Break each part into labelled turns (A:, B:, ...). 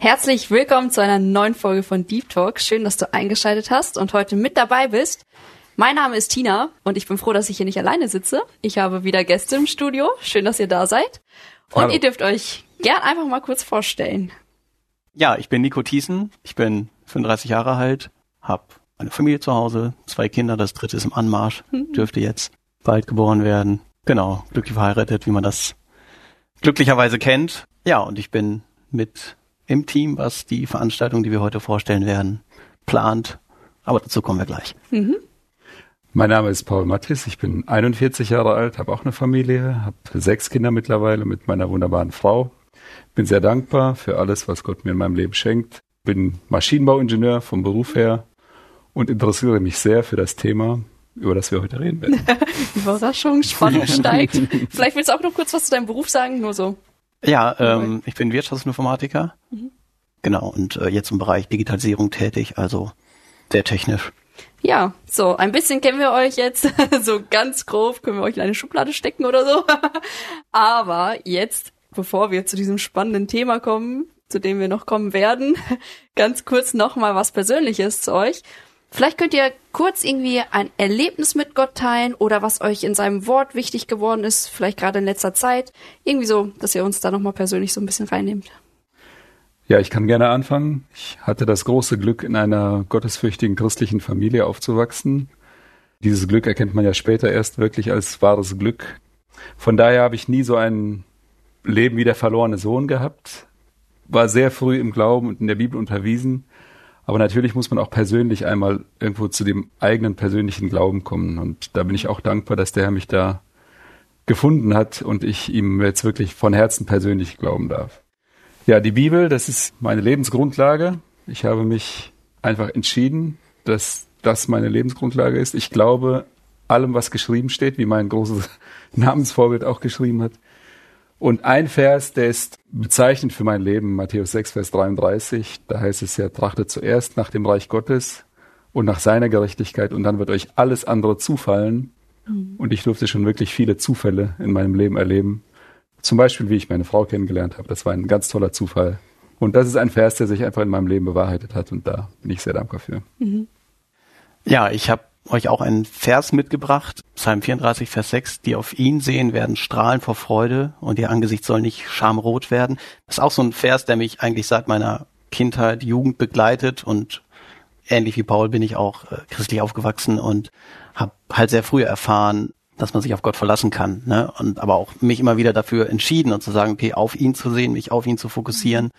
A: Herzlich willkommen zu einer neuen Folge von Deep Talk. Schön, dass du eingeschaltet hast und heute mit dabei bist. Mein Name ist Tina und ich bin froh, dass ich hier nicht alleine sitze. Ich habe wieder Gäste im Studio. Schön, dass ihr da seid. Und Hallo. ihr dürft euch gern einfach mal kurz vorstellen.
B: Ja, ich bin Nico Thiessen. Ich bin 35 Jahre alt, habe eine Familie zu Hause, zwei Kinder, das dritte ist im Anmarsch, mhm. dürfte jetzt bald geboren werden. Genau, glücklich verheiratet, wie man das glücklicherweise kennt. Ja, und ich bin mit im Team, was die Veranstaltung, die wir heute vorstellen werden, plant. Aber dazu kommen wir gleich. Mhm.
C: Mein Name ist Paul Mattis, ich bin 41 Jahre alt, habe auch eine Familie, habe sechs Kinder mittlerweile mit meiner wunderbaren Frau. Bin sehr dankbar für alles, was Gott mir in meinem Leben schenkt. Bin Maschinenbauingenieur vom Beruf her und interessiere mich sehr für das Thema, über das wir heute reden werden.
A: Überraschung, Spannung steigt. Vielleicht willst du auch noch kurz was zu deinem Beruf sagen, nur so
B: ja, ähm, ich bin Wirtschaftsinformatiker. Genau, und äh, jetzt im Bereich Digitalisierung tätig, also sehr technisch.
A: Ja, so, ein bisschen kennen wir euch jetzt. so ganz grob können wir euch in eine Schublade stecken oder so. Aber jetzt, bevor wir zu diesem spannenden Thema kommen, zu dem wir noch kommen werden, ganz kurz nochmal was Persönliches zu euch. Vielleicht könnt ihr kurz irgendwie ein Erlebnis mit Gott teilen oder was euch in seinem Wort wichtig geworden ist, vielleicht gerade in letzter Zeit. Irgendwie so, dass ihr uns da nochmal persönlich so ein bisschen reinnehmt.
C: Ja, ich kann gerne anfangen. Ich hatte das große Glück, in einer gottesfürchtigen christlichen Familie aufzuwachsen. Dieses Glück erkennt man ja später erst wirklich als wahres Glück. Von daher habe ich nie so ein Leben wie der verlorene Sohn gehabt, war sehr früh im Glauben und in der Bibel unterwiesen aber natürlich muss man auch persönlich einmal irgendwo zu dem eigenen persönlichen Glauben kommen. Und da bin ich auch dankbar, dass der Herr mich da gefunden hat und ich ihm jetzt wirklich von Herzen persönlich glauben darf. Ja, die Bibel, das ist meine Lebensgrundlage. Ich habe mich einfach entschieden, dass das meine Lebensgrundlage ist. Ich glaube allem, was geschrieben steht, wie mein großes Namensvorbild auch geschrieben hat. Und ein Vers, der ist bezeichnend für mein Leben, Matthäus 6, Vers 33, da heißt es ja, trachtet zuerst nach dem Reich Gottes und nach seiner Gerechtigkeit und dann wird euch alles andere zufallen. Mhm. Und ich durfte schon wirklich viele Zufälle in meinem Leben erleben. Zum Beispiel, wie ich meine Frau kennengelernt habe. Das war ein ganz toller Zufall. Und das ist ein Vers, der sich einfach in meinem Leben bewahrheitet hat und da bin ich sehr dankbar für. Mhm.
B: Ja, ich habe euch auch einen Vers mitgebracht, Psalm 34, Vers 6, die auf ihn sehen, werden strahlen vor Freude und ihr Angesicht soll nicht schamrot werden. Das ist auch so ein Vers, der mich eigentlich seit meiner Kindheit, Jugend begleitet und ähnlich wie Paul bin ich auch äh, christlich aufgewachsen und habe halt sehr früh erfahren, dass man sich auf Gott verlassen kann, ne? Und aber auch mich immer wieder dafür entschieden und zu sagen, okay, auf ihn zu sehen, mich auf ihn zu fokussieren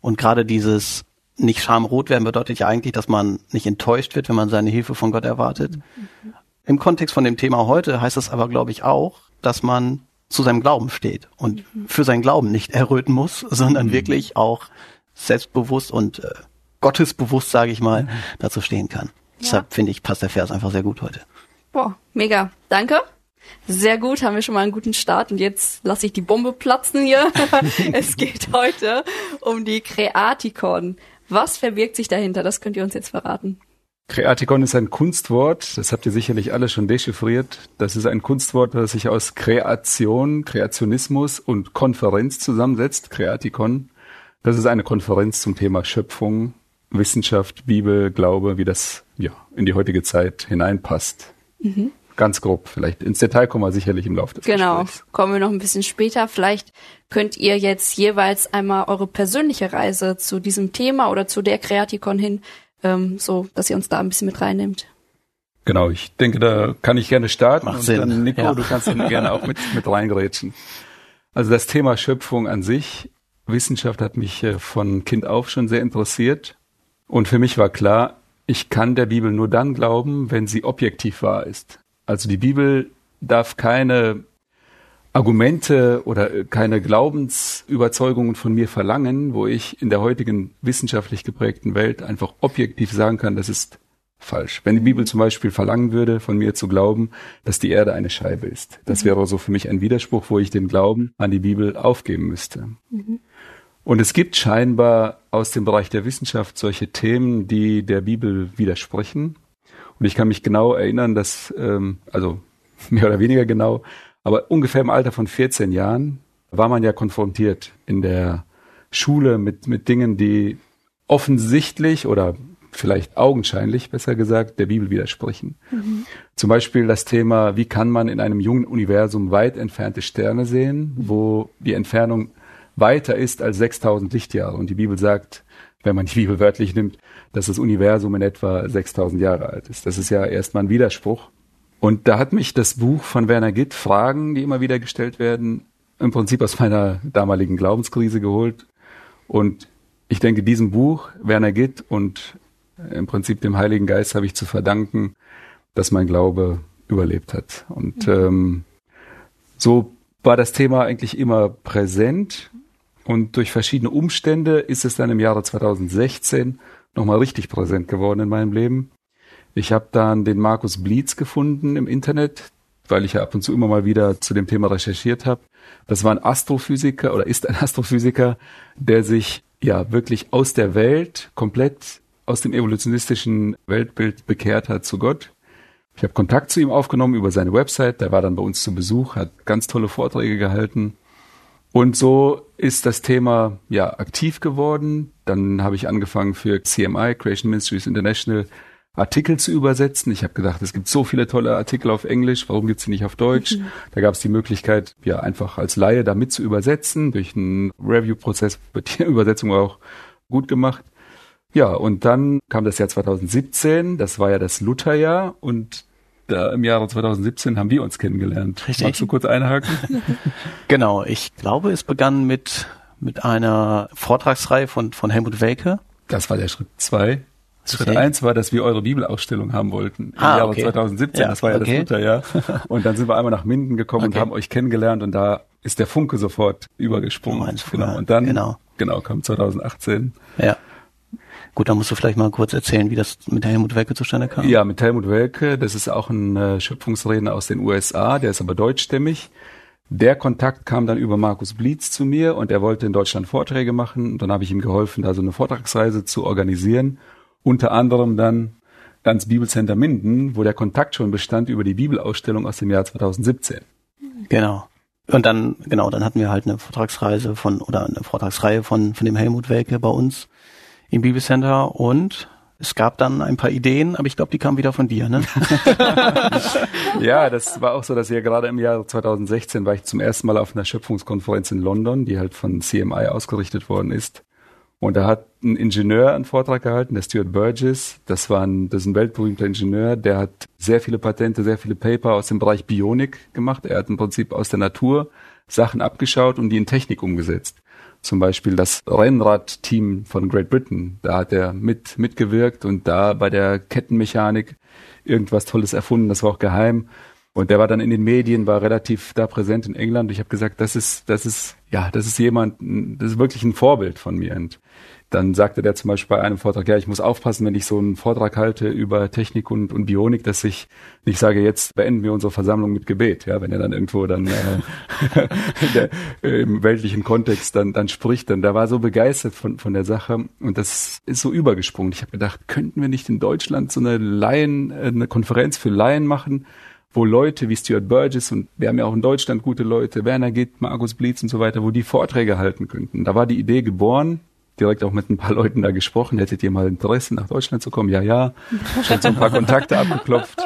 B: und gerade dieses nicht schamrot werden bedeutet ja eigentlich, dass man nicht enttäuscht wird, wenn man seine Hilfe von Gott erwartet. Mhm. Im Kontext von dem Thema heute heißt das aber, glaube ich, auch, dass man zu seinem Glauben steht und mhm. für seinen Glauben nicht erröten muss, sondern mhm. wirklich auch selbstbewusst und äh, gottesbewusst, sage ich mal, mhm. dazu stehen kann. Ja. Deshalb finde ich, passt der Vers einfach sehr gut heute.
A: Boah, mega. Danke. Sehr gut, haben wir schon mal einen guten Start und jetzt lasse ich die Bombe platzen hier. es geht heute um die Kreatikon. Was verbirgt sich dahinter? Das könnt ihr uns jetzt verraten.
C: Kreatikon ist ein Kunstwort, das habt ihr sicherlich alle schon dechiffriert. Das ist ein Kunstwort, das sich aus Kreation, Kreationismus und Konferenz zusammensetzt. Kreatikon. Das ist eine Konferenz zum Thema Schöpfung, Wissenschaft, Bibel, Glaube, wie das ja in die heutige Zeit hineinpasst. Mhm ganz grob. Vielleicht ins Detail kommen wir sicherlich im Laufe des
A: Genau,
C: Gesprächs.
A: kommen wir noch ein bisschen später. Vielleicht könnt ihr jetzt jeweils einmal eure persönliche Reise zu diesem Thema oder zu der Kreatikon hin, ähm, so dass ihr uns da ein bisschen mit reinnimmt.
C: Genau, ich denke, da kann ich gerne starten.
B: Macht Sinn.
C: Dann, Nico, ja. du kannst dann gerne auch mit, mit reingerätschen. Also das Thema Schöpfung an sich, Wissenschaft hat mich äh, von Kind auf schon sehr interessiert. Und für mich war klar, ich kann der Bibel nur dann glauben, wenn sie objektiv wahr ist. Also die Bibel darf keine Argumente oder keine Glaubensüberzeugungen von mir verlangen, wo ich in der heutigen wissenschaftlich geprägten Welt einfach objektiv sagen kann, das ist falsch. Wenn die Bibel zum Beispiel verlangen würde, von mir zu glauben, dass die Erde eine Scheibe ist. Das wäre so für mich ein Widerspruch, wo ich den Glauben an die Bibel aufgeben müsste. Mhm. Und es gibt scheinbar aus dem Bereich der Wissenschaft solche Themen, die der Bibel widersprechen. Und ich kann mich genau erinnern, dass, ähm, also mehr oder weniger genau, aber ungefähr im Alter von 14 Jahren war man ja konfrontiert in der Schule mit, mit Dingen, die offensichtlich oder vielleicht augenscheinlich, besser gesagt, der Bibel widersprechen. Mhm. Zum Beispiel das Thema, wie kann man in einem jungen Universum weit entfernte Sterne sehen, wo die Entfernung weiter ist als 6000 Lichtjahre. Und die Bibel sagt, wenn man die Bibel wörtlich nimmt, dass das Universum in etwa 6000 Jahre alt ist. Das ist ja erstmal ein Widerspruch. Und da hat mich das Buch von Werner Gitt, Fragen, die immer wieder gestellt werden, im Prinzip aus meiner damaligen Glaubenskrise geholt. Und ich denke, diesem Buch, Werner Gitt und im Prinzip dem Heiligen Geist habe ich zu verdanken, dass mein Glaube überlebt hat. Und ähm, so war das Thema eigentlich immer präsent. Und durch verschiedene Umstände ist es dann im Jahre 2016 nochmal richtig präsent geworden in meinem Leben. Ich habe dann den Markus Blitz gefunden im Internet, weil ich ja ab und zu immer mal wieder zu dem Thema recherchiert habe. Das war ein Astrophysiker oder ist ein Astrophysiker, der sich ja wirklich aus der Welt, komplett aus dem evolutionistischen Weltbild bekehrt hat zu Gott. Ich habe Kontakt zu ihm aufgenommen über seine Website, der war dann bei uns zu Besuch, hat ganz tolle Vorträge gehalten und so ist das Thema ja aktiv geworden. Dann habe ich angefangen für CMI, Creation Ministries International, Artikel zu übersetzen. Ich habe gedacht, es gibt so viele tolle Artikel auf Englisch, warum gibt's die nicht auf Deutsch? Mhm. Da gab es die Möglichkeit, ja einfach als Laie damit zu übersetzen. Durch einen Review-Prozess wird die Übersetzung auch gut gemacht. Ja, und dann kam das Jahr 2017, das war ja das Lutherjahr und da im Jahre 2017 haben wir uns kennengelernt. Richtig. Magst du kurz einhaken?
B: genau, ich glaube, es begann mit, mit einer Vortragsreihe von, von Helmut Welke.
C: Das war der Schritt zwei. Schritt okay. eins war, dass wir eure Bibelausstellung haben wollten im ah, Jahre okay. 2017. Ja, das war ja okay. das Mutterjahr. Und dann sind wir einmal nach Minden gekommen und haben euch kennengelernt und da ist der Funke sofort übergesprungen. Genau. Und dann genau. genau kam 2018.
B: Ja. Gut, dann musst du vielleicht mal kurz erzählen, wie das mit Helmut Welke zustande kam.
C: Ja, mit Helmut Welke, das ist auch ein äh, Schöpfungsredner aus den USA, der ist aber deutschstämmig. Der Kontakt kam dann über Markus Blitz zu mir und er wollte in Deutschland Vorträge machen. Und dann habe ich ihm geholfen, da so eine Vortragsreise zu organisieren. Unter anderem dann ans Bibelcenter Minden, wo der Kontakt schon bestand über die Bibelausstellung aus dem Jahr 2017.
B: Genau. Und dann, genau, dann hatten wir halt eine Vortragsreise von, oder eine Vortragsreihe von, von dem Helmut Welke bei uns im Bibelcenter und es gab dann ein paar Ideen, aber ich glaube, die kamen wieder von dir, ne?
C: ja, das war auch so, dass ja gerade im Jahr 2016 war ich zum ersten Mal auf einer Schöpfungskonferenz in London, die halt von CMI ausgerichtet worden ist. Und da hat ein Ingenieur einen Vortrag gehalten, der Stuart Burgess. Das war ein, das ist ein weltberühmter Ingenieur, der hat sehr viele Patente, sehr viele Paper aus dem Bereich Bionik gemacht. Er hat im Prinzip aus der Natur Sachen abgeschaut und die in Technik umgesetzt zum Beispiel das Rennradteam von Great Britain. Da hat er mit, mitgewirkt und da bei der Kettenmechanik irgendwas Tolles erfunden. Das war auch geheim. Und der war dann in den Medien, war relativ da präsent in England. Ich habe gesagt, das ist, das ist, ja, das ist jemand, das ist wirklich ein Vorbild von mir. Und dann sagte der zum Beispiel bei einem Vortrag, ja, ich muss aufpassen, wenn ich so einen Vortrag halte über Technik und, und Bionik, dass ich nicht sage, jetzt beenden wir unsere Versammlung mit Gebet. Ja, wenn er dann irgendwo dann äh, der, äh, im weltlichen Kontext dann, dann spricht, dann da war so begeistert von, von der Sache und das ist so übergesprungen. Ich habe gedacht, könnten wir nicht in Deutschland so eine Laien, äh, eine Konferenz für Laien machen, wo Leute wie Stuart Burgess und wir haben ja auch in Deutschland gute Leute, Werner Gitt, Markus Blitz und so weiter, wo die Vorträge halten könnten. Da war die Idee geboren, direkt auch mit ein paar Leuten da gesprochen. Hättet ihr mal Interesse, nach Deutschland zu kommen? Ja, ja. Schon so ein paar Kontakte abgeklopft.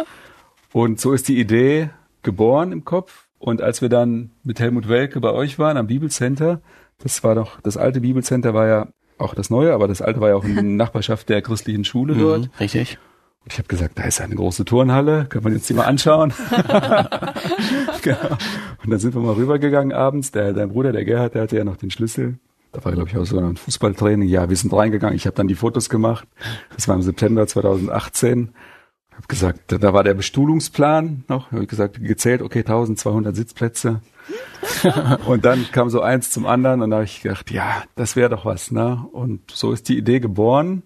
C: Und so ist die Idee geboren im Kopf. Und als wir dann mit Helmut Welke bei euch waren am Bibelcenter, das war doch, das alte Bibelcenter war ja auch das neue, aber das alte war ja auch in Nachbarschaft der christlichen Schule mhm, dort.
B: richtig.
C: Und ich habe gesagt, da ist eine große Turnhalle, können wir uns die mal anschauen. genau. Und dann sind wir mal rübergegangen abends. Der, dein Bruder, der Gerhard, der hatte ja noch den Schlüssel. Da war, glaube ich, auch so ein Fußballtraining. Ja, wir sind reingegangen. Ich habe dann die Fotos gemacht. Das war im September 2018. Hab gesagt, da war der Bestuhlungsplan noch. Habe gesagt, gezählt, okay, 1200 Sitzplätze. und dann kam so eins zum anderen und da habe ich gedacht, ja, das wäre doch was, ne? Und so ist die Idee geboren.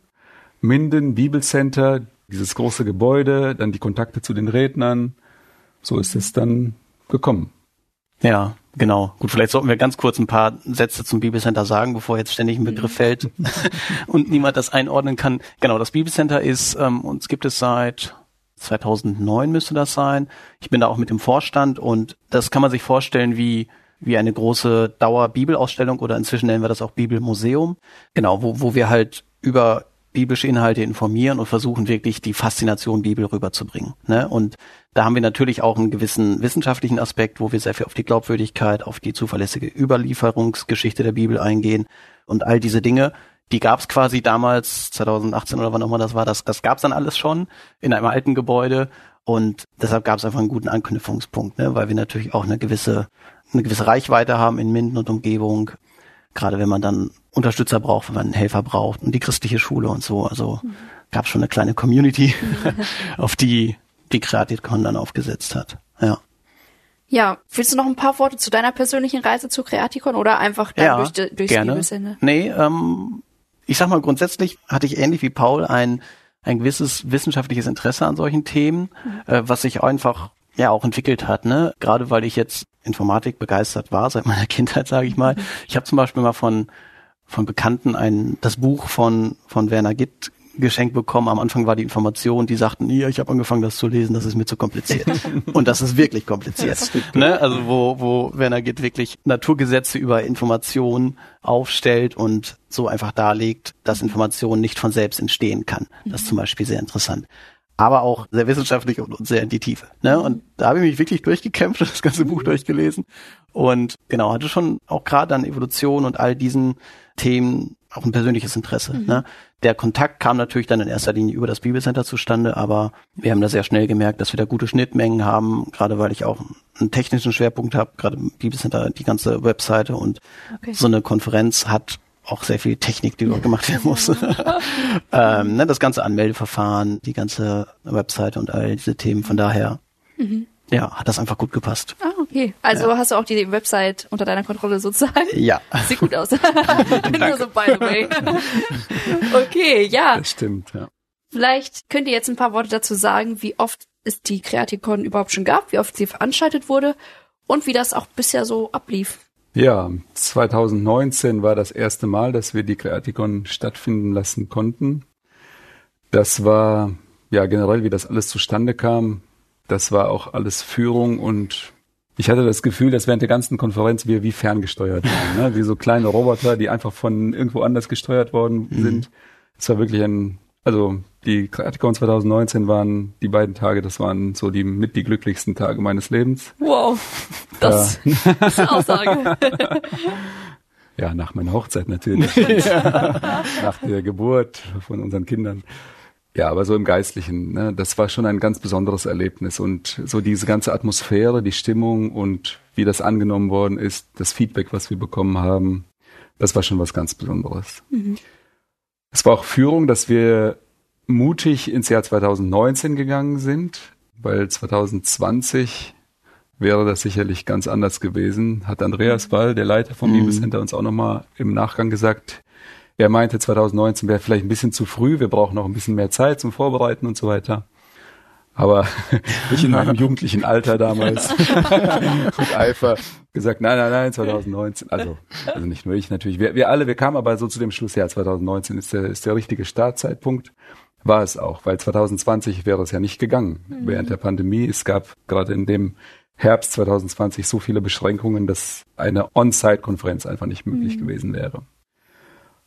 C: Minden Bibelcenter, dieses große Gebäude, dann die Kontakte zu den Rednern. So ist es dann gekommen.
B: Ja, genau. Gut, vielleicht sollten wir ganz kurz ein paar Sätze zum Bibelcenter sagen, bevor jetzt ständig ein Begriff fällt und niemand das einordnen kann. Genau, das Bibelcenter ist, ähm, uns gibt es seit 2009 müsste das sein. Ich bin da auch mit dem Vorstand und das kann man sich vorstellen wie wie eine große Dauerbibelausstellung oder inzwischen nennen wir das auch Bibelmuseum. Genau, wo, wo wir halt über biblische Inhalte informieren und versuchen wirklich die Faszination Bibel rüberzubringen. Ne? Und da haben wir natürlich auch einen gewissen wissenschaftlichen Aspekt, wo wir sehr viel auf die Glaubwürdigkeit, auf die zuverlässige Überlieferungsgeschichte der Bibel eingehen und all diese Dinge. Die gab es quasi damals, 2018 oder wann auch immer das war, das, das gab es dann alles schon in einem alten Gebäude und deshalb gab es einfach einen guten Anknüpfungspunkt, ne? weil wir natürlich auch eine gewisse, eine gewisse Reichweite haben in Minden und Umgebung, gerade wenn man dann Unterstützer braucht, wenn man einen Helfer braucht und die christliche Schule und so. Also mhm. gab schon eine kleine Community, auf die die Creativcon dann aufgesetzt hat. Ja.
A: Ja, willst du noch ein paar Worte zu deiner persönlichen Reise zu Creaticon oder einfach dann
B: ja,
A: durch, durchs
B: gerne.
A: Bibelsende?
B: Nee, ähm, ich sag mal grundsätzlich hatte ich ähnlich wie Paul ein ein gewisses wissenschaftliches Interesse an solchen Themen, mhm. äh, was sich einfach ja auch entwickelt hat, ne? Gerade weil ich jetzt Informatik begeistert war seit meiner Kindheit, sage ich mal. Ich habe zum Beispiel mal von von Bekannten ein das Buch von von Werner Gitt geschenkt bekommen. Am Anfang war die Information, die sagten, ja, ich habe angefangen, das zu lesen, das ist mir zu kompliziert. Und das ist wirklich kompliziert. ne? Also wo, wo Werner Gitt wirklich Naturgesetze über Informationen aufstellt und so einfach darlegt, dass Information nicht von selbst entstehen kann. Das ist zum Beispiel sehr interessant aber auch sehr wissenschaftlich und, sehr in die Tiefe. Ne? Und da habe ich mich wirklich durchgekämpft und das ganze Buch durchgelesen. Und genau, hatte schon auch gerade an Evolution und all diesen Themen auch ein persönliches Interesse. Mhm. Ne? Der Kontakt kam natürlich dann in erster Linie über das Bibelcenter zustande, aber wir haben da sehr schnell gemerkt, dass wir da gute Schnittmengen haben, gerade weil ich auch einen technischen Schwerpunkt habe, gerade im Bibelcenter die ganze Webseite und okay. so eine Konferenz hat auch sehr viel Technik, die dort gemacht werden muss. ähm, ne, das ganze Anmeldeverfahren, die ganze Webseite und all diese Themen. Von daher, mhm. ja, hat das einfach gut gepasst.
A: Ah, okay. Also ja. hast du auch die Website unter deiner Kontrolle sozusagen?
B: Ja.
A: Sieht gut aus. Nur so by the way. okay, ja.
C: Das stimmt, ja.
A: Vielleicht könnt ihr jetzt ein paar Worte dazu sagen, wie oft es die Kreatikon überhaupt schon gab, wie oft sie veranstaltet wurde und wie das auch bisher so ablief.
C: Ja, 2019 war das erste Mal, dass wir die Creaticon stattfinden lassen konnten. Das war ja generell, wie das alles zustande kam. Das war auch alles Führung und ich hatte das Gefühl, dass während der ganzen Konferenz wir wie ferngesteuert waren, ne? wie so kleine Roboter, die einfach von irgendwo anders gesteuert worden mhm. sind. Es war wirklich ein also die Creaticon 2019 waren die beiden Tage, das waren so die mit die glücklichsten Tage meines Lebens.
A: Wow, das ja. ist eine Aussage.
C: Ja, nach meiner Hochzeit natürlich. nach der Geburt von unseren Kindern. Ja, aber so im Geistlichen, ne, das war schon ein ganz besonderes Erlebnis und so diese ganze Atmosphäre, die Stimmung und wie das angenommen worden ist, das Feedback, was wir bekommen haben, das war schon was ganz Besonderes. Mhm. Es war auch Führung, dass wir mutig ins Jahr 2019 gegangen sind, weil 2020 wäre das sicherlich ganz anders gewesen. Hat Andreas Wall, der Leiter vom mhm. Bibelcenter, uns auch nochmal im Nachgang gesagt. Er meinte, 2019 wäre vielleicht ein bisschen zu früh, wir brauchen noch ein bisschen mehr Zeit zum Vorbereiten und so weiter. Aber ich in meinem jugendlichen Alter damals mit Eifer gesagt, nein, nein, nein, 2019. Also, also nicht nur ich natürlich. Wir, wir alle, wir kamen aber so zu dem Schluss, ja, 2019 ist der, ist der richtige Startzeitpunkt. War es auch, weil 2020 wäre es ja nicht gegangen mhm. während der Pandemie. Es gab gerade in dem Herbst 2020 so viele Beschränkungen, dass eine On-Site-Konferenz einfach nicht möglich mhm. gewesen wäre.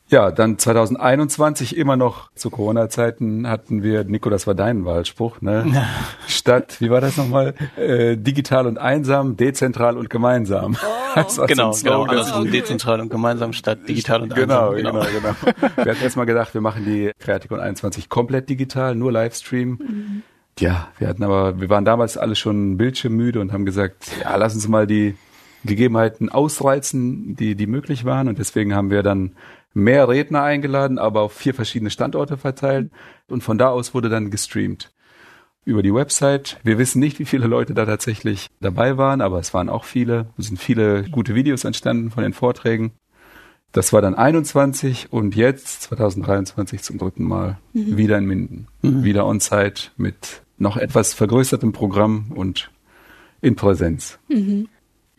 C: Ja, dann 2021 immer noch zu Corona-Zeiten hatten wir, Nico, das war dein Wahlspruch, ne? Statt, wie war das nochmal? Äh, digital und einsam, dezentral und gemeinsam.
B: Oh. genau, genau. Also dezentral und gemeinsam statt digital und
C: genau,
B: einsam.
C: Genau, genau, genau. wir hatten erstmal gedacht, wir machen die Kreatikon 21 komplett digital, nur Livestream. Mhm. Ja, wir hatten aber, wir waren damals alle schon bildschirmmüde und haben gesagt, ja, lass uns mal die Gegebenheiten ausreizen, die, die möglich waren. Und deswegen haben wir dann mehr Redner eingeladen, aber auf vier verschiedene Standorte verteilt. Und von da aus wurde dann gestreamt über die Website. Wir wissen nicht, wie viele Leute da tatsächlich dabei waren, aber es waren auch viele. Es sind viele gute Videos entstanden von den Vorträgen. Das war dann 21 und jetzt 2023 zum dritten Mal mhm. wieder in Minden. Mhm. Wieder on-site mit noch etwas vergrößertem Programm und in Präsenz. Mhm.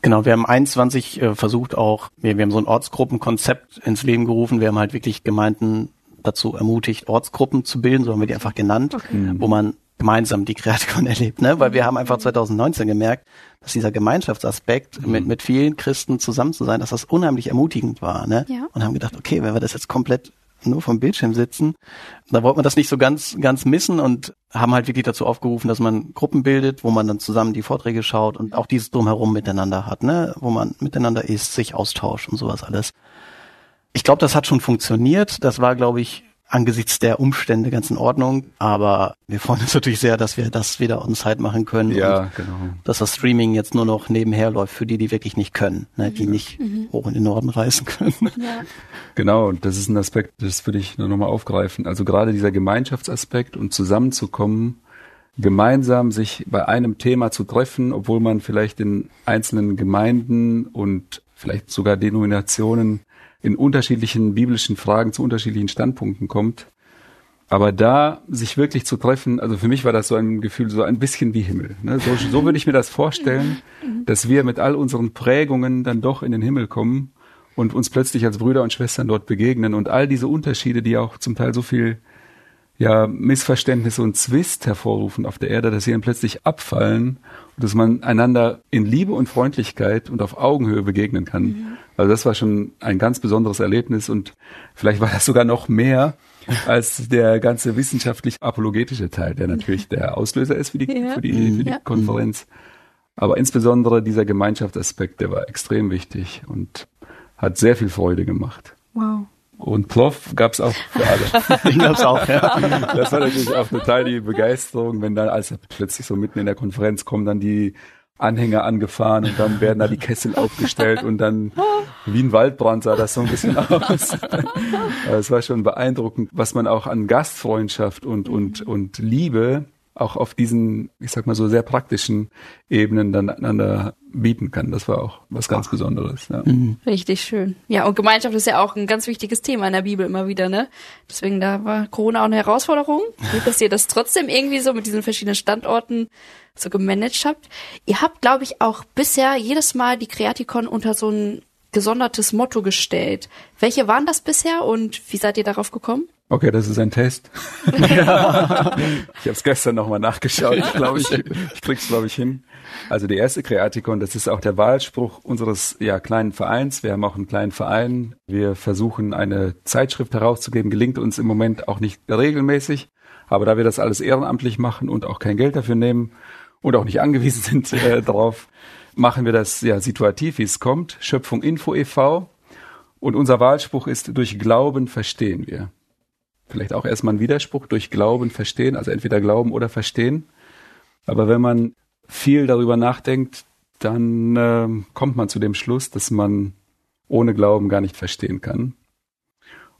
B: Genau, wir haben 21 äh, versucht auch, wir, wir haben so ein Ortsgruppenkonzept ins Leben gerufen. Wir haben halt wirklich Gemeinden dazu ermutigt, Ortsgruppen zu bilden, so haben wir die einfach genannt, okay. wo man gemeinsam die Kreatikon erlebt, ne? Weil wir haben einfach 2019 gemerkt, dass dieser Gemeinschaftsaspekt mhm. mit, mit vielen Christen zusammen zu sein, dass das unheimlich ermutigend war, ne? Ja. Und haben gedacht, okay, wenn wir das jetzt komplett nur vom Bildschirm sitzen, da wollte man das nicht so ganz, ganz missen und haben halt wirklich dazu aufgerufen, dass man Gruppen bildet, wo man dann zusammen die Vorträge schaut und auch dieses drumherum miteinander hat, ne? Wo man miteinander ist, sich austauscht und sowas alles. Ich glaube, das hat schon funktioniert. Das war, glaube ich, angesichts der Umstände ganz in Ordnung. Aber wir freuen uns natürlich sehr, dass wir das wieder on Site machen können.
C: Ja, genau.
B: Dass das Streaming jetzt nur noch nebenher läuft für die, die wirklich nicht können, ne, die mhm. nicht mhm. hoch in den Norden reisen können. Ja.
C: Genau, und das ist ein Aspekt, das würde ich nur nochmal aufgreifen. Also gerade dieser Gemeinschaftsaspekt und zusammenzukommen, gemeinsam sich bei einem Thema zu treffen, obwohl man vielleicht in einzelnen Gemeinden und vielleicht sogar Denominationen in unterschiedlichen biblischen Fragen zu unterschiedlichen Standpunkten kommt. Aber da sich wirklich zu treffen, also für mich war das so ein Gefühl, so ein bisschen wie Himmel. Ne? So, so würde ich mir das vorstellen, dass wir mit all unseren Prägungen dann doch in den Himmel kommen und uns plötzlich als Brüder und Schwestern dort begegnen und all diese Unterschiede, die auch zum Teil so viel ja, Missverständnisse und Zwist hervorrufen auf der Erde, dass sie dann plötzlich abfallen dass man einander in Liebe und Freundlichkeit und auf Augenhöhe begegnen kann. Mhm. Also das war schon ein ganz besonderes Erlebnis und vielleicht war das sogar noch mehr als der ganze wissenschaftlich-apologetische Teil, der natürlich der Auslöser ist für die, ja. für die, für die ja. Konferenz. Aber insbesondere dieser Gemeinschaftsaspekt, der war extrem wichtig und hat sehr viel Freude gemacht.
A: Wow.
C: Und Ploff gab's auch für alle.
B: Den gab's auch, ja.
C: Das war natürlich auch total die Begeisterung, wenn dann, als plötzlich so mitten in der Konferenz kommen dann die Anhänger angefahren und dann werden da die Kessel aufgestellt und dann wie ein Waldbrand sah das so ein bisschen aus. es war schon beeindruckend, was man auch an Gastfreundschaft und, und, und Liebe auch auf diesen, ich sag mal so sehr praktischen Ebenen dann einander bieten kann. Das war auch was ganz Besonderes. Ja.
A: Mhm. Richtig schön. Ja, und Gemeinschaft ist ja auch ein ganz wichtiges Thema in der Bibel immer wieder, ne? Deswegen da war Corona auch eine Herausforderung. Gut, dass ihr das trotzdem irgendwie so mit diesen verschiedenen Standorten so gemanagt habt. Ihr habt, glaube ich, auch bisher jedes Mal die Kreatikon unter so ein gesondertes Motto gestellt. Welche waren das bisher und wie seid ihr darauf gekommen?
C: Okay, das ist ein Test. ja. Ich habe es gestern nochmal nachgeschaut. Ich glaube, ich, ich krieg's, glaube ich, hin. Also die erste Kreatikon, das ist auch der Wahlspruch unseres ja, kleinen Vereins. Wir haben auch einen kleinen Verein. Wir versuchen eine Zeitschrift herauszugeben. Gelingt uns im Moment auch nicht regelmäßig. Aber da wir das alles ehrenamtlich machen und auch kein Geld dafür nehmen und auch nicht angewiesen sind äh, darauf, machen wir das ja situativ, wie es kommt. Schöpfung Info e.V. Und unser Wahlspruch ist, durch Glauben verstehen wir vielleicht auch erstmal ein Widerspruch durch Glauben verstehen, also entweder Glauben oder verstehen. Aber wenn man viel darüber nachdenkt, dann äh, kommt man zu dem Schluss, dass man ohne Glauben gar nicht verstehen kann.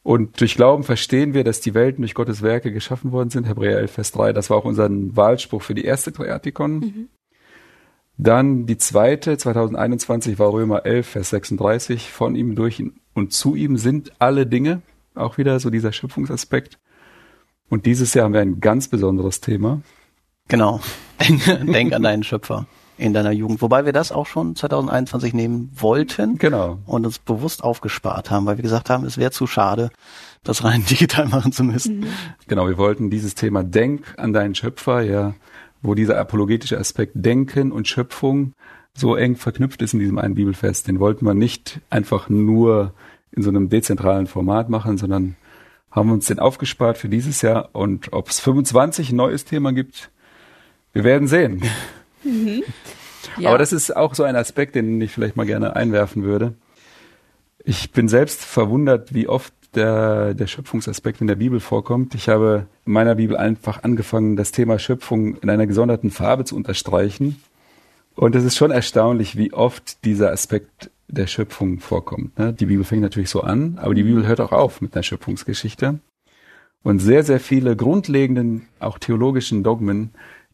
C: Und durch Glauben verstehen wir, dass die Welten durch Gottes Werke geschaffen worden sind. Hebräer 11, Vers 3, das war auch unser Wahlspruch für die erste Kreatikon. Mhm. Dann die zweite, 2021 war Römer 11, Vers 36, von ihm, durch ihn und zu ihm sind alle Dinge auch wieder so dieser Schöpfungsaspekt. Und dieses Jahr haben wir ein ganz besonderes Thema.
B: Genau. Denk, denk an deinen Schöpfer in deiner Jugend. Wobei wir das auch schon 2021 nehmen wollten.
C: Genau.
B: Und uns bewusst aufgespart haben, weil wir gesagt haben, es wäre zu schade, das rein digital machen zu müssen.
C: Genau, wir wollten dieses Thema Denk an deinen Schöpfer, ja, wo dieser apologetische Aspekt Denken und Schöpfung so eng verknüpft ist in diesem einen Bibelfest. Den wollten wir nicht einfach nur in so einem dezentralen Format machen, sondern haben uns den aufgespart für dieses Jahr und ob es 25 ein neues Thema gibt, wir werden sehen. Mhm. Ja. Aber das ist auch so ein Aspekt, den ich vielleicht mal gerne einwerfen würde. Ich bin selbst verwundert, wie oft der, der Schöpfungsaspekt in der Bibel vorkommt. Ich habe in meiner Bibel einfach angefangen, das Thema Schöpfung in einer gesonderten Farbe zu unterstreichen. Und es ist schon erstaunlich, wie oft dieser Aspekt der Schöpfung vorkommt. Ne? Die Bibel fängt natürlich so an, aber die Bibel hört auch auf mit einer Schöpfungsgeschichte. Und sehr, sehr viele grundlegenden, auch theologischen Dogmen,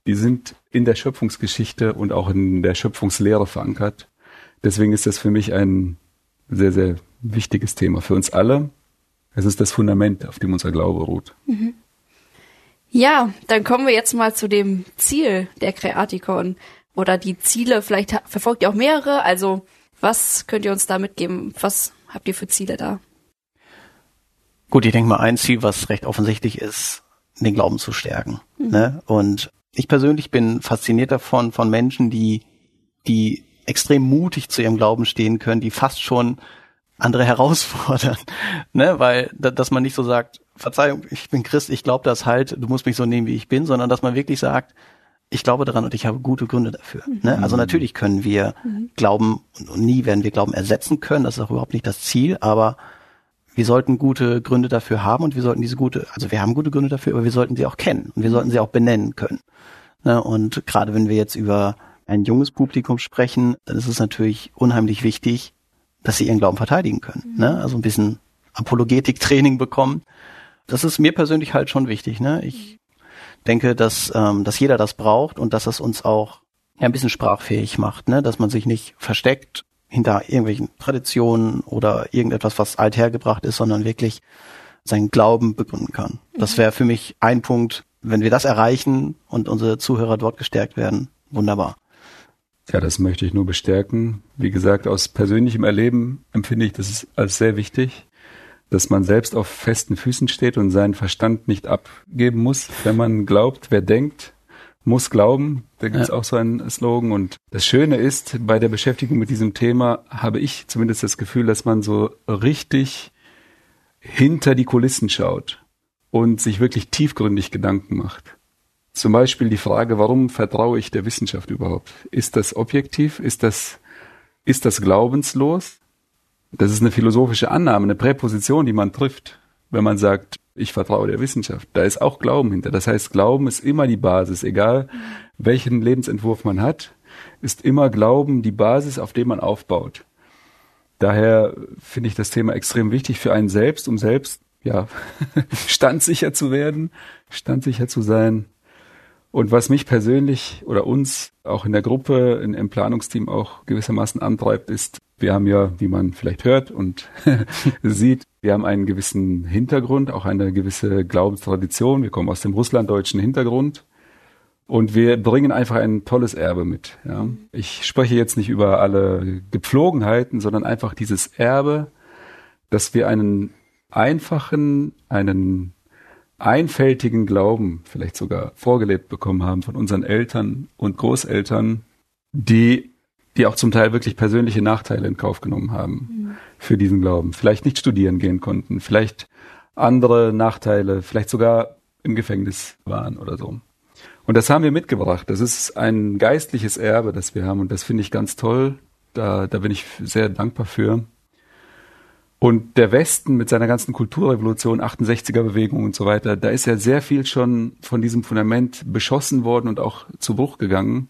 C: die sind in der Schöpfungsgeschichte und auch in der Schöpfungslehre verankert. Deswegen ist das für mich ein sehr, sehr wichtiges Thema für uns alle. Es ist das Fundament, auf dem unser Glaube ruht. Mhm.
A: Ja, dann kommen wir jetzt mal zu dem Ziel der Creaticon oder die Ziele. Vielleicht verfolgt ihr auch mehrere. Also was könnt ihr uns da mitgeben? Was habt ihr für Ziele da?
B: Gut, ich denke mal, ein Ziel, was recht offensichtlich ist, den Glauben zu stärken. Mhm. Ne? Und ich persönlich bin fasziniert davon, von Menschen, die, die extrem mutig zu ihrem Glauben stehen können, die fast schon andere herausfordern, ne, weil dass man nicht so sagt, Verzeihung, ich bin Christ, ich glaube das halt, du musst mich so nehmen, wie ich bin, sondern dass man wirklich sagt, ich glaube daran und ich habe gute Gründe dafür. Mhm. Ne? Also natürlich können wir mhm. Glauben und nie werden wir Glauben ersetzen können, das ist auch überhaupt nicht das Ziel, aber wir sollten gute Gründe dafür haben und wir sollten diese gute, also wir haben gute Gründe dafür, aber wir sollten sie auch kennen und wir sollten sie auch benennen können. Ne? Und gerade wenn wir jetzt über ein junges Publikum sprechen, dann ist es natürlich unheimlich wichtig, dass sie ihren Glauben verteidigen können. Mhm. Ne? Also ein bisschen Apologetik-Training bekommen. Das ist mir persönlich halt schon wichtig. Ne? Ich denke, dass, ähm, dass jeder das braucht und dass das uns auch ja, ein bisschen sprachfähig macht, ne? dass man sich nicht versteckt hinter irgendwelchen Traditionen oder irgendetwas, was althergebracht ist, sondern wirklich seinen Glauben begründen kann. Das mhm. wäre für mich ein Punkt, wenn wir das erreichen und unsere Zuhörer dort gestärkt werden, wunderbar.
C: Ja, das möchte ich nur bestärken. Wie gesagt, aus persönlichem Erleben empfinde ich das als sehr wichtig, dass man selbst auf festen Füßen steht und seinen Verstand nicht abgeben muss. Wenn man glaubt, wer denkt, muss glauben. Da gibt es ja. auch so einen Slogan. Und das Schöne ist, bei der Beschäftigung mit diesem Thema habe ich zumindest das Gefühl, dass man so richtig hinter die Kulissen schaut und sich wirklich tiefgründig Gedanken macht. Zum Beispiel die Frage, warum vertraue ich der Wissenschaft überhaupt? Ist das objektiv? Ist das, ist das glaubenslos? Das ist eine philosophische Annahme, eine Präposition, die man trifft, wenn man sagt, ich vertraue der Wissenschaft. Da ist auch Glauben hinter. Das heißt, Glauben ist immer die Basis, egal welchen Lebensentwurf man hat, ist immer Glauben die Basis, auf dem man aufbaut. Daher finde ich das Thema extrem wichtig für einen selbst, um selbst ja standsicher zu werden, standsicher zu sein und was mich persönlich oder uns auch in der Gruppe, in, im Planungsteam auch gewissermaßen antreibt, ist, wir haben ja, wie man vielleicht hört und sieht, wir haben einen gewissen Hintergrund, auch eine gewisse Glaubenstradition. Wir kommen aus dem russlanddeutschen Hintergrund. Und wir bringen einfach ein tolles Erbe mit. Ja. Ich spreche jetzt nicht über alle Gepflogenheiten, sondern einfach dieses Erbe, dass wir einen einfachen, einen einfältigen Glauben vielleicht sogar vorgelebt bekommen haben von unseren Eltern und Großeltern, die, die auch zum Teil wirklich persönliche Nachteile in Kauf genommen haben mhm. für diesen Glauben. Vielleicht nicht studieren gehen konnten, vielleicht andere Nachteile, vielleicht sogar im Gefängnis waren oder so. Und das haben wir mitgebracht. Das ist ein geistliches Erbe, das wir haben und das finde ich ganz toll. Da, da bin ich sehr dankbar für. Und der Westen mit seiner ganzen Kulturrevolution, 68er Bewegung und so weiter, da ist ja sehr viel schon von diesem Fundament beschossen worden und auch zu Bruch gegangen.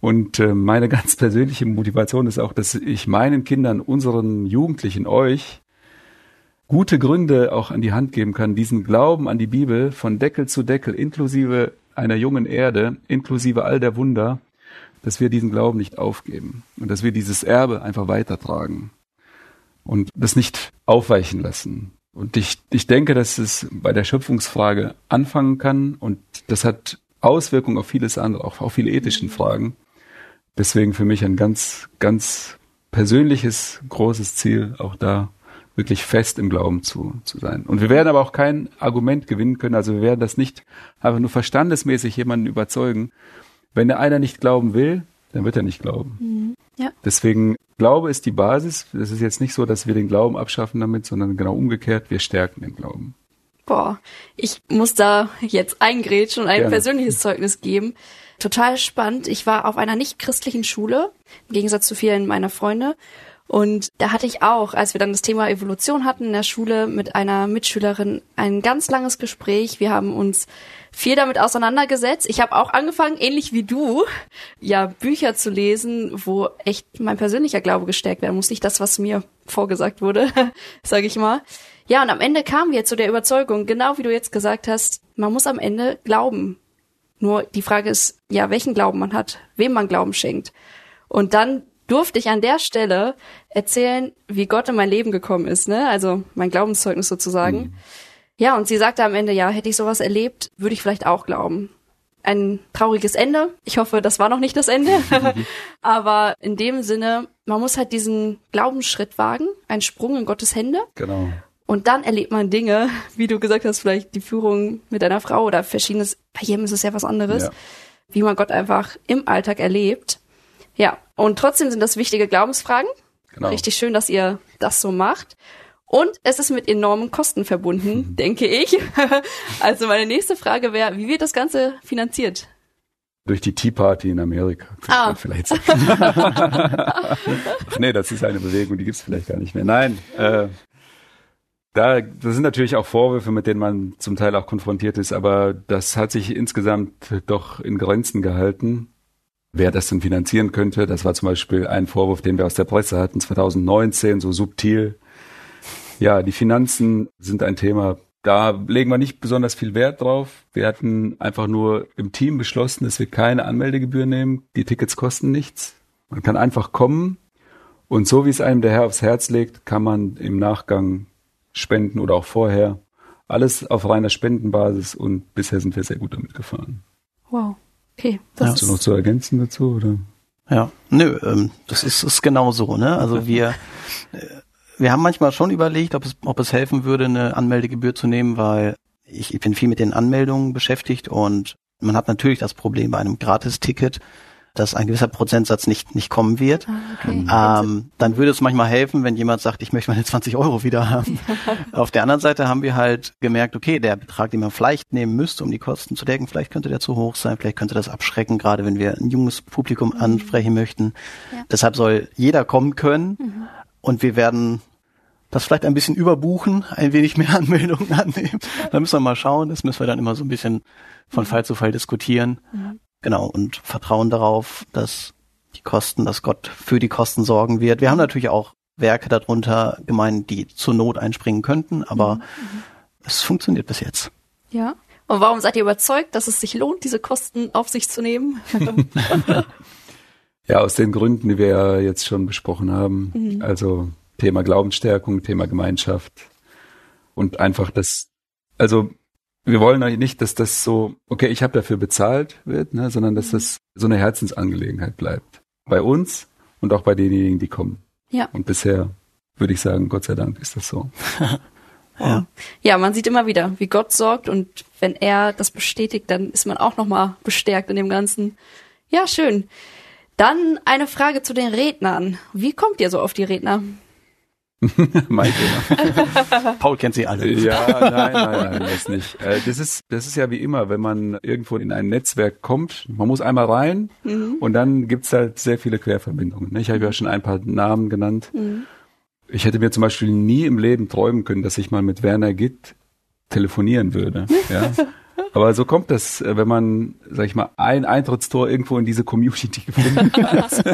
C: Und äh, meine ganz persönliche Motivation ist auch, dass ich meinen Kindern, unseren Jugendlichen, euch gute Gründe auch an die Hand geben kann, diesen Glauben an die Bibel von Deckel zu Deckel, inklusive einer jungen Erde, inklusive all der Wunder, dass wir diesen Glauben nicht aufgeben und dass wir dieses Erbe einfach weitertragen und das nicht aufweichen lassen. Und ich, ich denke, dass es bei der Schöpfungsfrage anfangen kann und das hat Auswirkungen auf vieles andere, auch auf viele ethischen Fragen. Deswegen für mich ein ganz, ganz persönliches, großes Ziel, auch da wirklich fest im Glauben zu, zu sein. Und wir werden aber auch kein Argument gewinnen können, also wir werden das nicht einfach nur verstandesmäßig jemanden überzeugen. Wenn der einer nicht glauben will, dann wird er nicht glauben. Mhm. Ja. Deswegen Glaube ist die Basis. Es ist jetzt nicht so, dass wir den Glauben abschaffen damit, sondern genau umgekehrt, wir stärken den Glauben.
A: Boah, ich muss da jetzt eingrätschen und ein Gerne. persönliches Zeugnis geben. Total spannend. Ich war auf einer nicht christlichen Schule, im Gegensatz zu vielen meiner Freunde. Und da hatte ich auch, als wir dann das Thema Evolution hatten in der Schule, mit einer Mitschülerin ein ganz langes Gespräch. Wir haben uns viel damit auseinandergesetzt. Ich habe auch angefangen, ähnlich wie du, ja, Bücher zu lesen, wo echt mein persönlicher Glaube gestärkt werden muss. Nicht das, was mir vorgesagt wurde, sage ich mal. Ja, und am Ende kamen wir zu der Überzeugung, genau wie du jetzt gesagt hast, man muss am Ende glauben. Nur die Frage ist, ja, welchen Glauben man hat, wem man Glauben schenkt. Und dann durfte ich an der Stelle erzählen, wie Gott in mein Leben gekommen ist, ne? Also mein Glaubenszeugnis sozusagen. Mhm. Ja, und sie sagte am Ende, ja, hätte ich sowas erlebt, würde ich vielleicht auch glauben. Ein trauriges Ende. Ich hoffe, das war noch nicht das Ende. Aber in dem Sinne, man muss halt diesen Glaubensschritt wagen, einen Sprung in Gottes Hände.
C: Genau.
A: Und dann erlebt man Dinge, wie du gesagt hast, vielleicht die Führung mit deiner Frau oder verschiedenes. Bei jedem ist es ja was anderes, ja. wie man Gott einfach im Alltag erlebt. Ja, und trotzdem sind das wichtige Glaubensfragen. Genau. Richtig schön, dass ihr das so macht. Und es ist mit enormen Kosten verbunden, denke ich. also meine nächste Frage wäre, wie wird das Ganze finanziert?
C: Durch die Tea Party in Amerika.
A: Ah.
C: Vielleicht Ach nee, das ist eine Bewegung, die gibt's vielleicht gar nicht mehr. Nein, äh, da, das sind natürlich auch Vorwürfe, mit denen man zum Teil auch konfrontiert ist, aber das hat sich insgesamt doch in Grenzen gehalten. Wer das denn finanzieren könnte, das war zum Beispiel ein Vorwurf, den wir aus der Presse hatten, 2019, so subtil ja, die Finanzen sind ein Thema. Da legen wir nicht besonders viel Wert drauf. Wir hatten einfach nur im Team beschlossen, dass wir keine Anmeldegebühr nehmen. Die Tickets kosten nichts. Man kann einfach kommen und so wie es einem der Herr aufs Herz legt, kann man im Nachgang spenden oder auch vorher. Alles auf reiner Spendenbasis und bisher sind wir sehr gut damit gefahren.
A: Wow. Okay.
C: Das Hast du noch zu ergänzen dazu oder?
B: Ja, nö, ähm, das ist, ist genau so, ne? Also wir äh, wir haben manchmal schon überlegt, ob es, ob es helfen würde, eine Anmeldegebühr zu nehmen, weil ich, ich bin viel mit den Anmeldungen beschäftigt und man hat natürlich das Problem bei einem Gratisticket, dass ein gewisser Prozentsatz nicht, nicht kommen wird. Ah, okay. Ähm, dann würde es manchmal helfen, wenn jemand sagt, ich möchte meine 20 Euro wieder haben. Auf der anderen Seite haben wir halt gemerkt, okay, der Betrag, den man vielleicht nehmen müsste, um die Kosten zu decken, vielleicht könnte der zu hoch sein, vielleicht könnte das abschrecken, gerade wenn wir ein junges Publikum mhm. ansprechen möchten. Ja. Deshalb soll jeder kommen können. Mhm. Und wir werden das vielleicht ein bisschen überbuchen, ein wenig mehr Anmeldungen annehmen. Da müssen wir mal schauen. Das müssen wir dann immer so ein bisschen von Fall zu Fall diskutieren. Mhm. Genau. Und vertrauen darauf, dass die Kosten, dass Gott für die Kosten sorgen wird. Wir haben natürlich auch Werke darunter gemeint, die zur Not einspringen könnten, aber mhm. es funktioniert bis jetzt.
A: Ja. Und warum seid ihr überzeugt, dass es sich lohnt, diese Kosten auf sich zu nehmen?
C: ja, aus den Gründen, die wir jetzt schon besprochen haben. Mhm. Also Thema Glaubensstärkung, Thema Gemeinschaft und einfach das, also wir wollen nicht, dass das so, okay, ich habe dafür bezahlt wird, ne, sondern dass das so eine Herzensangelegenheit bleibt. Bei uns und auch bei denjenigen, die kommen.
A: Ja.
C: Und bisher würde ich sagen, Gott sei Dank ist das so.
A: ja. ja, man sieht immer wieder, wie Gott sorgt und wenn er das bestätigt, dann ist man auch nochmal bestärkt in dem Ganzen. Ja, schön. Dann eine Frage zu den Rednern. Wie kommt ihr so auf die Redner?
C: mein Thema.
B: Paul kennt sie alle.
C: Ja, nein, nein, nein, das nicht. Äh, das ist, das ist ja wie immer, wenn man irgendwo in ein Netzwerk kommt, man muss einmal rein mhm. und dann gibt's halt sehr viele Querverbindungen. Ich habe ja schon ein paar Namen genannt. Mhm. Ich hätte mir zum Beispiel nie im Leben träumen können, dass ich mal mit Werner Gitt telefonieren würde. Ja. Aber so kommt das, äh, wenn man, sag ich mal, ein Eintrittstor irgendwo in diese Community gefunden hat.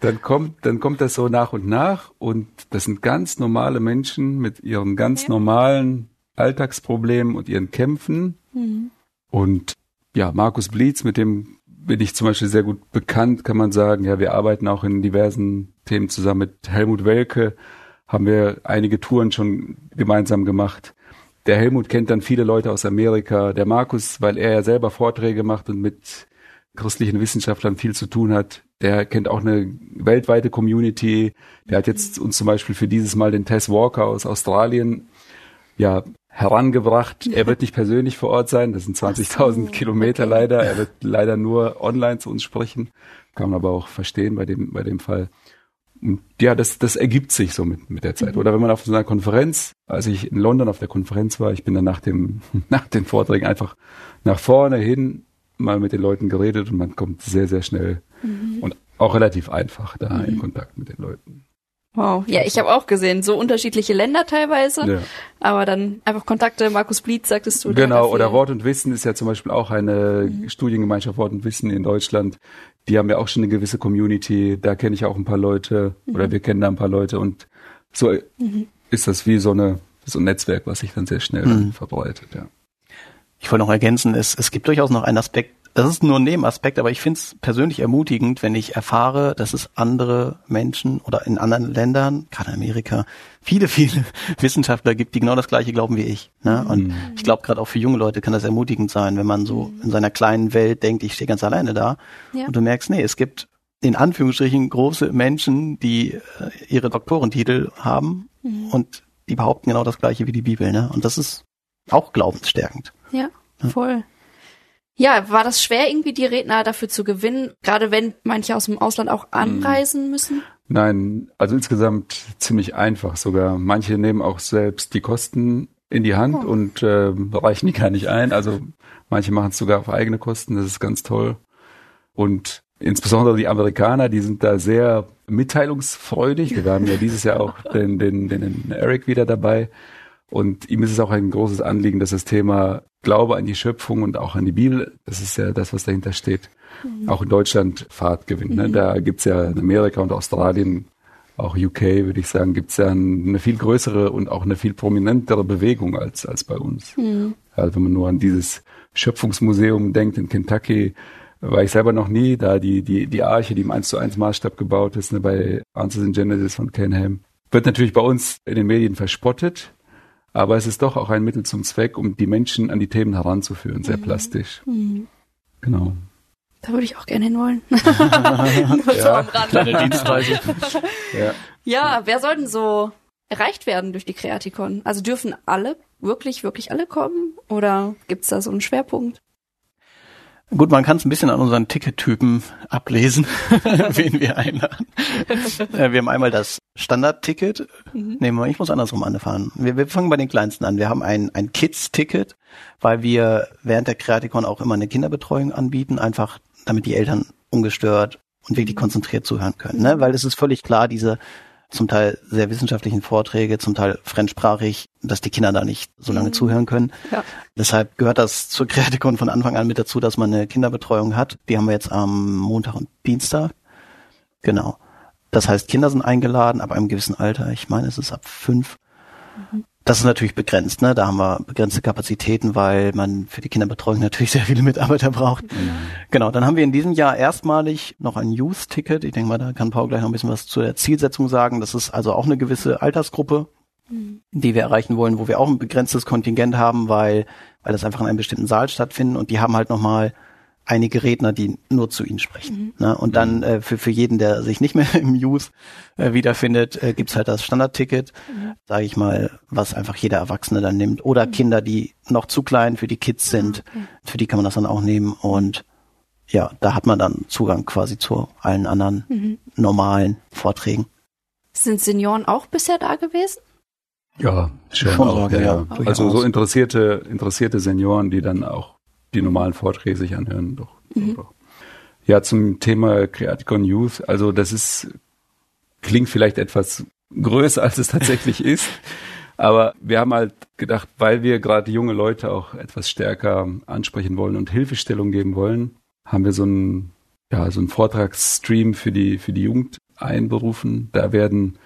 C: Dann kommt, dann kommt das so nach und nach und das sind ganz normale Menschen mit ihren ganz ja. normalen Alltagsproblemen und ihren Kämpfen. Mhm. Und ja, Markus Blietz, mit dem bin ich zum Beispiel sehr gut bekannt, kann man sagen. Ja, wir arbeiten auch in diversen Themen zusammen mit Helmut Welke, haben wir einige Touren schon gemeinsam gemacht. Der Helmut kennt dann viele Leute aus Amerika. Der Markus, weil er ja selber Vorträge macht und mit christlichen Wissenschaftlern viel zu tun hat, der kennt auch eine weltweite Community. Der hat jetzt uns zum Beispiel für dieses Mal den Tess Walker aus Australien ja herangebracht. Er wird nicht persönlich vor Ort sein. Das sind 20.000 so, Kilometer okay. leider. Er wird leider nur online zu uns sprechen. Kann man aber auch verstehen bei dem, bei dem Fall. Und ja, das, das ergibt sich so mit, mit der Zeit. Mhm. Oder wenn man auf so einer Konferenz, als ich in London auf der Konferenz war, ich bin dann nach dem, nach den Vorträgen einfach nach vorne hin mal mit den Leuten geredet und man kommt sehr, sehr schnell mhm. und auch relativ einfach da mhm. in Kontakt mit den Leuten.
A: Wow, ja, ich habe auch gesehen, so unterschiedliche Länder teilweise, ja. aber dann einfach Kontakte, Markus Blitz, sagtest du.
C: Genau, oder Wort und Wissen ist ja zum Beispiel auch eine mhm. Studiengemeinschaft Wort und Wissen in Deutschland. Die haben ja auch schon eine gewisse Community, da kenne ich auch ein paar Leute mhm. oder wir kennen da ein paar Leute und so mhm. ist das wie so eine so ein Netzwerk, was sich dann sehr schnell mhm. verbreitet, ja.
B: Ich wollte noch ergänzen, es, es gibt durchaus noch einen Aspekt, das ist nur ein Nebenaspekt, aber ich finde es persönlich ermutigend, wenn ich erfahre, dass es andere Menschen oder in anderen Ländern, gerade in Amerika, viele, viele Wissenschaftler gibt, die genau das Gleiche glauben wie ich. Ne? Und mhm. ich glaube, gerade auch für junge Leute kann das ermutigend sein, wenn man so in seiner kleinen Welt denkt, ich stehe ganz alleine da ja. und du merkst, nee, es gibt in Anführungsstrichen große Menschen, die äh, ihre Doktorentitel haben mhm. und die behaupten genau das Gleiche wie die Bibel. Ne? Und das ist auch glaubensstärkend.
A: Ja, voll. Ja, war das schwer, irgendwie die Redner dafür zu gewinnen, gerade wenn manche aus dem Ausland auch anreisen hm. müssen?
C: Nein, also insgesamt ziemlich einfach sogar. Manche nehmen auch selbst die Kosten in die Hand oh. und äh, reichen die gar nicht ein. Also manche machen es sogar auf eigene Kosten, das ist ganz toll. Und insbesondere die Amerikaner, die sind da sehr mitteilungsfreudig. Wir haben ja dieses Jahr auch den, den, den Eric wieder dabei. Und ihm ist es auch ein großes Anliegen, dass das Thema Glaube an die Schöpfung und auch an die Bibel, das ist ja das, was dahinter steht, mhm. auch in Deutschland Fahrt gewinnt. Ne? Mhm. Da gibt's ja in Amerika und Australien, auch UK, würde ich sagen, gibt's ja eine viel größere und auch eine viel prominentere Bewegung als, als bei uns. Mhm. Also wenn man nur an dieses Schöpfungsmuseum denkt in Kentucky, war ich selber noch nie, da die, die, die Arche, die im 1 zu 1 Maßstab gebaut ist, ne, bei Answers in Genesis von Ken Ham, wird natürlich bei uns in den Medien verspottet. Aber es ist doch auch ein Mittel zum Zweck, um die Menschen an die Themen heranzuführen, sehr mhm. plastisch. Mhm. Genau.
A: Da würde ich auch gerne hinwollen. Nur ja, so am Rand. Kleine Dienstreise. ja. ja, wer soll denn so erreicht werden durch die Kreatikon? Also dürfen alle, wirklich, wirklich alle kommen? Oder gibt's da so einen Schwerpunkt?
B: Gut, man kann es ein bisschen an unseren Tickettypen ablesen, wen wir einladen. Äh, wir haben einmal das Standard-Ticket. Mhm. Nee, ich muss andersrum anfahren. Wir, wir fangen bei den kleinsten an. Wir haben ein, ein Kids-Ticket, weil wir während der Kreatikon auch immer eine Kinderbetreuung anbieten, einfach damit die Eltern ungestört und wirklich mhm. konzentriert zuhören können. Ne? Weil es ist völlig klar, diese zum Teil sehr wissenschaftlichen Vorträge, zum Teil fremdsprachig, dass die Kinder da nicht so lange mhm. zuhören können. Ja. Deshalb gehört das zur Kreatikon von Anfang an mit dazu, dass man eine Kinderbetreuung hat. Die haben wir jetzt am Montag und Dienstag. Genau. Das heißt, Kinder sind eingeladen ab einem gewissen Alter. Ich meine, es ist ab fünf. Mhm. Das ist natürlich begrenzt, ne? Da haben wir begrenzte Kapazitäten, weil man für die Kinderbetreuung natürlich sehr viele Mitarbeiter braucht. Mhm. Genau, dann haben wir in diesem Jahr erstmalig noch ein Youth-Ticket. Ich denke mal, da kann Paul gleich noch ein bisschen was zu der Zielsetzung sagen. Das ist also auch eine gewisse Altersgruppe, mhm. die wir erreichen wollen, wo wir auch ein begrenztes Kontingent haben, weil, weil das einfach in einem bestimmten Saal stattfindet und die haben halt nochmal einige Redner, die nur zu ihnen sprechen. Mhm. Ne? Und dann äh, für, für jeden, der sich nicht mehr im Youth äh, wiederfindet, äh, gibt's halt das Standardticket, mhm. sage ich mal, was einfach jeder Erwachsene dann nimmt. Oder mhm. Kinder, die noch zu klein für die Kids sind, okay. für die kann man das dann auch nehmen. Und ja, da hat man dann Zugang quasi zu allen anderen mhm. normalen Vorträgen.
A: Sind Senioren auch bisher da gewesen?
C: Ja, schon, schon auch, ja, ja. Also so interessierte, interessierte Senioren, die dann auch die normalen Vorträge sich anhören. Doch, mhm. doch. Ja, zum Thema Creaticon Youth. Also das ist, klingt vielleicht etwas größer, als es tatsächlich ist. Aber wir haben halt gedacht, weil wir gerade junge Leute auch etwas stärker ansprechen wollen und Hilfestellung geben wollen, haben wir so einen, ja, so einen Vortragsstream für die, für die Jugend einberufen. Da werden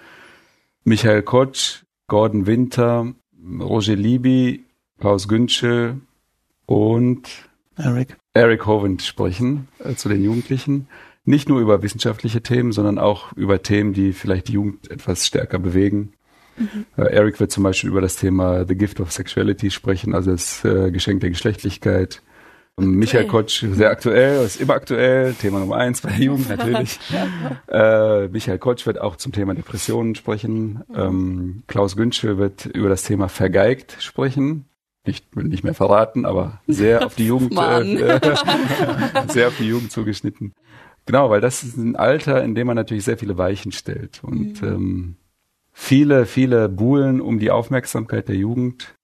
C: Michael Kotsch, Gordon Winter, Roger Libby, Klaus Günschel, und Eric, Eric Hovind sprechen äh, zu den Jugendlichen. Nicht nur über wissenschaftliche Themen, sondern auch über Themen, die vielleicht die Jugend etwas stärker bewegen. Mhm. Äh, Eric wird zum Beispiel über das Thema The Gift of Sexuality sprechen, also das äh, Geschenk der Geschlechtlichkeit. Aktuell. Michael Kotsch, sehr aktuell, ist immer aktuell, Thema Nummer eins bei der Jugend natürlich. äh, Michael Kotsch wird auch zum Thema Depressionen sprechen. Mhm. Ähm, Klaus Günschel wird über das Thema Vergeigt sprechen nicht, will nicht mehr verraten, aber sehr auf die Jugend, äh, sehr auf die Jugend zugeschnitten. Genau, weil das ist ein Alter, in dem man natürlich sehr viele Weichen stellt und mhm. ähm, viele, viele buhlen um die Aufmerksamkeit der Jugend,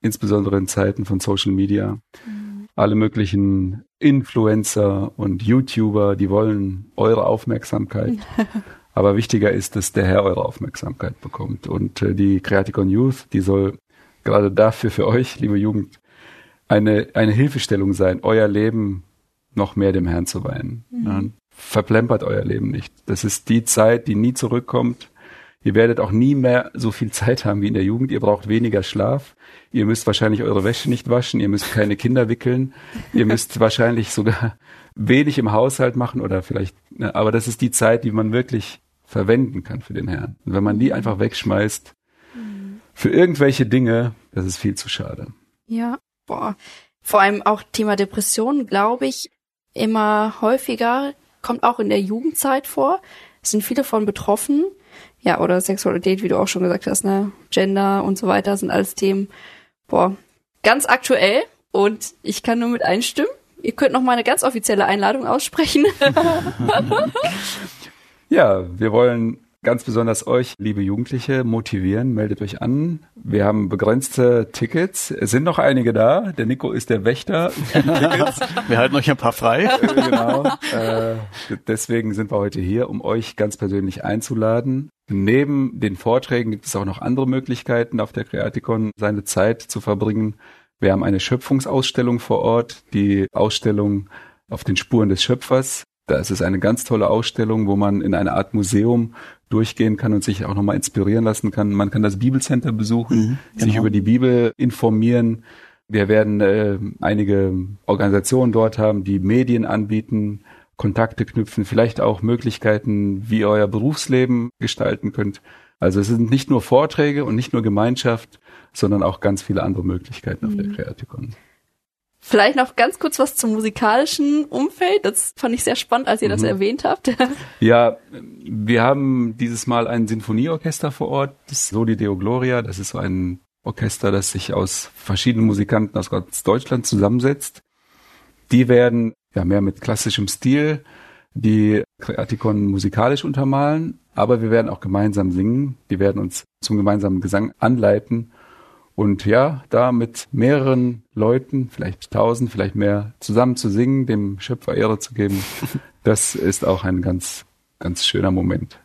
C: insbesondere in Zeiten von Social Media. Mhm. Alle möglichen Influencer und YouTuber, die wollen eure Aufmerksamkeit. Aber wichtiger ist, dass der Herr eure Aufmerksamkeit bekommt. Und äh, die Creaticon Youth, die soll gerade dafür für euch, liebe Jugend, eine, eine Hilfestellung sein, euer Leben noch mehr dem Herrn zu weihen. Mhm. Verplempert euer Leben nicht. Das ist die Zeit, die nie zurückkommt. Ihr werdet auch nie mehr so viel Zeit haben wie in der Jugend. Ihr braucht weniger Schlaf. Ihr müsst wahrscheinlich eure Wäsche nicht waschen. Ihr müsst keine Kinder wickeln. Ihr müsst wahrscheinlich sogar wenig im Haushalt machen oder vielleicht, ne, aber das ist die Zeit, die man wirklich verwenden kann für den Herrn. Und wenn man die einfach wegschmeißt für irgendwelche Dinge, das ist viel zu schade.
A: Ja, boah. Vor allem auch Thema Depression, glaube ich, immer häufiger, kommt auch in der Jugendzeit vor. Es sind viele von betroffen. Ja, oder Sexualität, wie du auch schon gesagt hast, ne? Gender und so weiter sind alles Themen. Boah, ganz aktuell. Und ich kann nur mit einstimmen. Ihr könnt noch mal eine ganz offizielle Einladung aussprechen.
C: ja, wir wollen ganz besonders euch, liebe Jugendliche, motivieren. Meldet euch an. Wir haben begrenzte Tickets. Es sind noch einige da. Der Nico ist der Wächter.
B: wir halten euch ein paar frei.
C: Äh, genau. Äh, deswegen sind wir heute hier, um euch ganz persönlich einzuladen. Neben den Vorträgen gibt es auch noch andere Möglichkeiten, auf der Creaticon seine Zeit zu verbringen. Wir haben eine Schöpfungsausstellung vor Ort, die Ausstellung auf den Spuren des Schöpfers. Das ist eine ganz tolle Ausstellung, wo man in eine Art Museum durchgehen kann und sich auch nochmal inspirieren lassen kann. Man kann das Bibelcenter besuchen, mhm, genau. sich über die Bibel informieren. Wir werden äh, einige Organisationen dort haben, die Medien anbieten, Kontakte knüpfen, vielleicht auch Möglichkeiten, wie ihr euer Berufsleben gestalten könnt. Also es sind nicht nur Vorträge und nicht nur Gemeinschaft, sondern auch ganz viele andere Möglichkeiten mhm. auf der mhm.
A: Vielleicht noch ganz kurz was zum musikalischen Umfeld. Das fand ich sehr spannend, als ihr mhm. das erwähnt habt.
C: ja, wir haben dieses Mal ein Sinfonieorchester vor Ort, das Soli Deo Gloria. Das ist so ein Orchester, das sich aus verschiedenen Musikanten aus ganz Deutschland zusammensetzt. Die werden ja mehr mit klassischem Stil die Creaticon musikalisch untermalen, aber wir werden auch gemeinsam singen. Die werden uns zum gemeinsamen Gesang anleiten und ja, da mit mehreren Leuten, vielleicht tausend, vielleicht mehr, zusammen zu singen, dem Schöpfer Ehre zu geben, das ist auch ein ganz, ganz schöner Moment.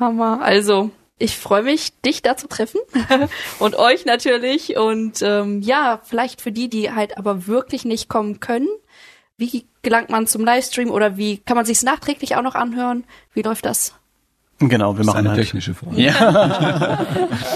A: Hammer. Also, ich freue mich, dich da zu treffen und euch natürlich. Und ähm, ja, vielleicht für die, die halt aber wirklich nicht kommen können. Wie gelangt man zum Livestream oder wie kann man sich nachträglich auch noch anhören? Wie läuft das?
B: Genau, wir
C: das
B: machen
C: eine
B: halt.
C: technische Frage.
B: Ja.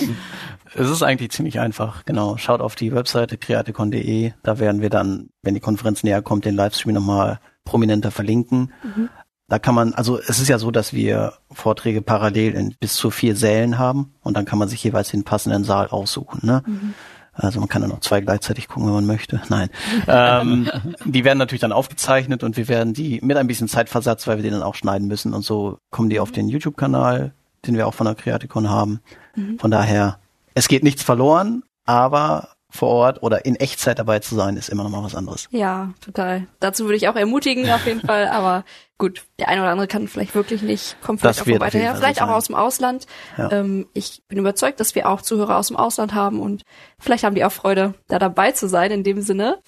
B: Es ist eigentlich ziemlich einfach, genau. Schaut auf die Webseite creaticon.de, da werden wir dann, wenn die Konferenz näher kommt, den Livestream nochmal prominenter verlinken. Mhm. Da kann man, also es ist ja so, dass wir Vorträge parallel in bis zu vier Sälen haben und dann kann man sich jeweils den passenden Saal aussuchen. Ne? Mhm. Also man kann dann noch zwei gleichzeitig gucken, wenn man möchte. Nein. ähm, die werden natürlich dann aufgezeichnet und wir werden die mit ein bisschen Zeitversatz, weil wir die dann auch schneiden müssen und so kommen die auf den YouTube-Kanal, den wir auch von der Creaticon haben. Mhm. Von daher es geht nichts verloren, aber vor Ort oder in Echtzeit dabei zu sein, ist immer noch mal was anderes.
A: Ja, total. Dazu würde ich auch ermutigen, auf jeden Fall. Aber gut, der eine oder andere kann vielleicht wirklich nicht, kommt vielleicht das auch weiter her, vielleicht auch aus dem Ausland. Ja. Ähm, ich bin überzeugt, dass wir auch Zuhörer aus dem Ausland haben und vielleicht haben die auch Freude, da dabei zu sein in dem Sinne.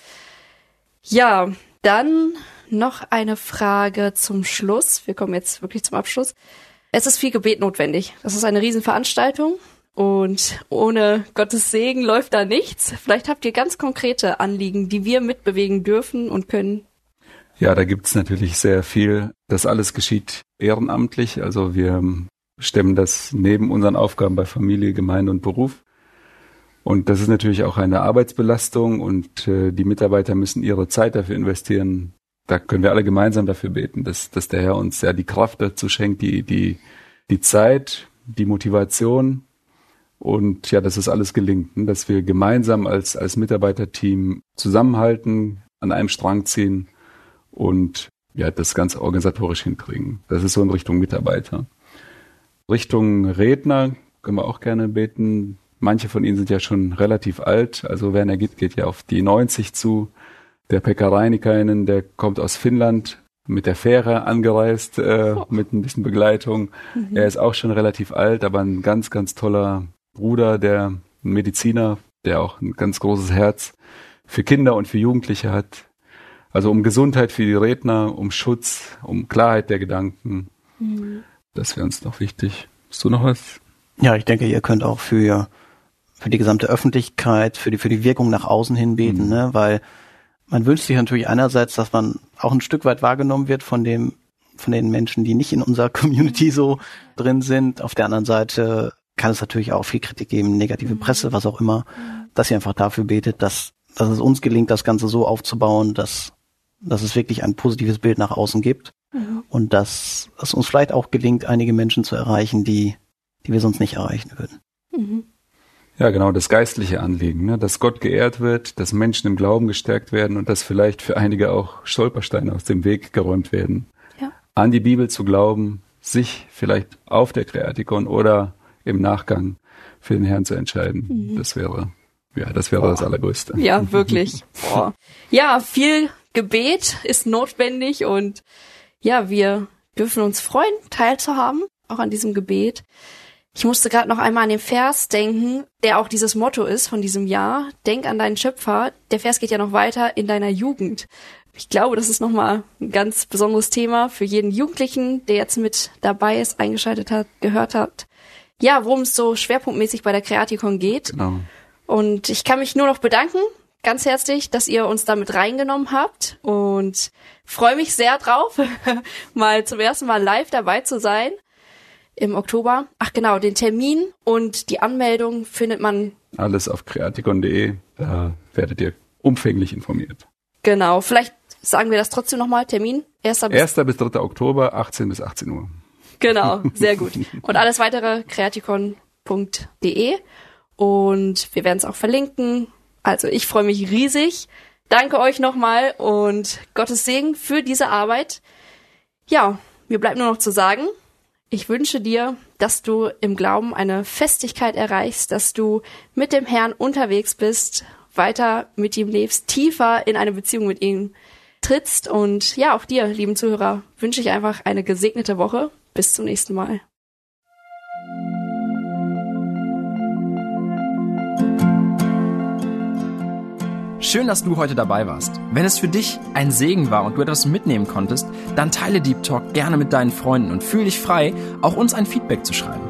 A: Ja, dann noch eine Frage zum Schluss. Wir kommen jetzt wirklich zum Abschluss. Es ist viel Gebet notwendig. Das ist eine Riesenveranstaltung. Und ohne Gottes Segen läuft da nichts. Vielleicht habt ihr ganz konkrete Anliegen, die wir mitbewegen dürfen und können.
C: Ja, da gibt's natürlich sehr viel. Das alles geschieht ehrenamtlich. Also wir stemmen das neben unseren Aufgaben bei Familie, Gemeinde und Beruf. Und das ist natürlich auch eine Arbeitsbelastung und äh, die Mitarbeiter müssen ihre Zeit dafür investieren. Da können wir alle gemeinsam dafür beten, dass, dass der Herr uns ja die Kraft dazu schenkt, die, die, die Zeit, die Motivation und ja, dass es alles gelingt, ne? dass wir gemeinsam als, als Mitarbeiterteam zusammenhalten, an einem Strang ziehen und ja, das Ganze organisatorisch hinkriegen. Das ist so in Richtung Mitarbeiter. Richtung Redner können wir auch gerne beten. Manche von ihnen sind ja schon relativ alt. Also Werner Gitt geht ja auf die 90 zu. Der Pekka Reinikainen, der kommt aus Finnland, mit der Fähre angereist, äh, mit ein bisschen Begleitung. Mhm. Er ist auch schon relativ alt, aber ein ganz, ganz toller Bruder, der Mediziner, der auch ein ganz großes Herz für Kinder und für Jugendliche hat. Also um Gesundheit für die Redner, um Schutz, um Klarheit der Gedanken. Mhm. Das wäre uns noch wichtig. Hast du noch was?
B: Ja, ich denke, ihr könnt auch für, für die gesamte Öffentlichkeit, für die, für die Wirkung nach außen hin beten, mhm. ne? weil man wünscht sich natürlich einerseits, dass man auch ein Stück weit wahrgenommen wird von dem von den Menschen, die nicht in unserer Community so drin sind. Auf der anderen Seite kann es natürlich auch viel Kritik geben, negative Presse, was auch immer, dass ihr einfach dafür betet, dass, dass es uns gelingt, das Ganze so aufzubauen, dass, dass es wirklich ein positives Bild nach außen gibt mhm. und dass es uns vielleicht auch gelingt, einige Menschen zu erreichen, die, die wir sonst nicht erreichen würden. Mhm.
C: Ja, genau, das geistliche Anliegen, ne? dass Gott geehrt wird, dass Menschen im Glauben gestärkt werden und dass vielleicht für einige auch Stolpersteine aus dem Weg geräumt werden. Ja. An die Bibel zu glauben, sich vielleicht auf der Kreatikon oder im Nachgang für den Herrn zu entscheiden. Mhm. Das wäre, ja, das wäre Boah. das Allergrößte.
A: Ja, wirklich. Boah. Ja, viel Gebet ist notwendig und ja, wir dürfen uns freuen, teilzuhaben, auch an diesem Gebet. Ich musste gerade noch einmal an den Vers denken, der auch dieses Motto ist von diesem Jahr. Denk an deinen Schöpfer. Der Vers geht ja noch weiter in deiner Jugend. Ich glaube, das ist nochmal ein ganz besonderes Thema für jeden Jugendlichen, der jetzt mit dabei ist, eingeschaltet hat, gehört hat ja, worum es so schwerpunktmäßig bei der Kreatikon geht. Genau. Und ich kann mich nur noch bedanken, ganz herzlich, dass ihr uns damit reingenommen habt und freue mich sehr drauf, mal zum ersten Mal live dabei zu sein im Oktober. Ach genau, den Termin und die Anmeldung findet man
C: alles auf kreatikon.de. Da werdet ihr umfänglich informiert.
A: Genau, vielleicht sagen wir das trotzdem nochmal. Termin
C: 1. bis, 1. bis 3. Oktober, 18 bis 18 Uhr.
A: Genau, sehr gut. Und alles weitere kreatikon.de und wir werden es auch verlinken. Also ich freue mich riesig. Danke euch nochmal und Gottes Segen für diese Arbeit. Ja, mir bleibt nur noch zu sagen, ich wünsche dir, dass du im Glauben eine Festigkeit erreichst, dass du mit dem Herrn unterwegs bist, weiter mit ihm lebst, tiefer in eine Beziehung mit ihm trittst. Und ja, auch dir, lieben Zuhörer, wünsche ich einfach eine gesegnete Woche bis zum nächsten Mal.
D: Schön, dass du heute dabei warst. Wenn es für dich ein Segen war und du etwas mitnehmen konntest, dann teile Deep Talk gerne mit deinen Freunden und fühle dich frei, auch uns ein Feedback zu schreiben.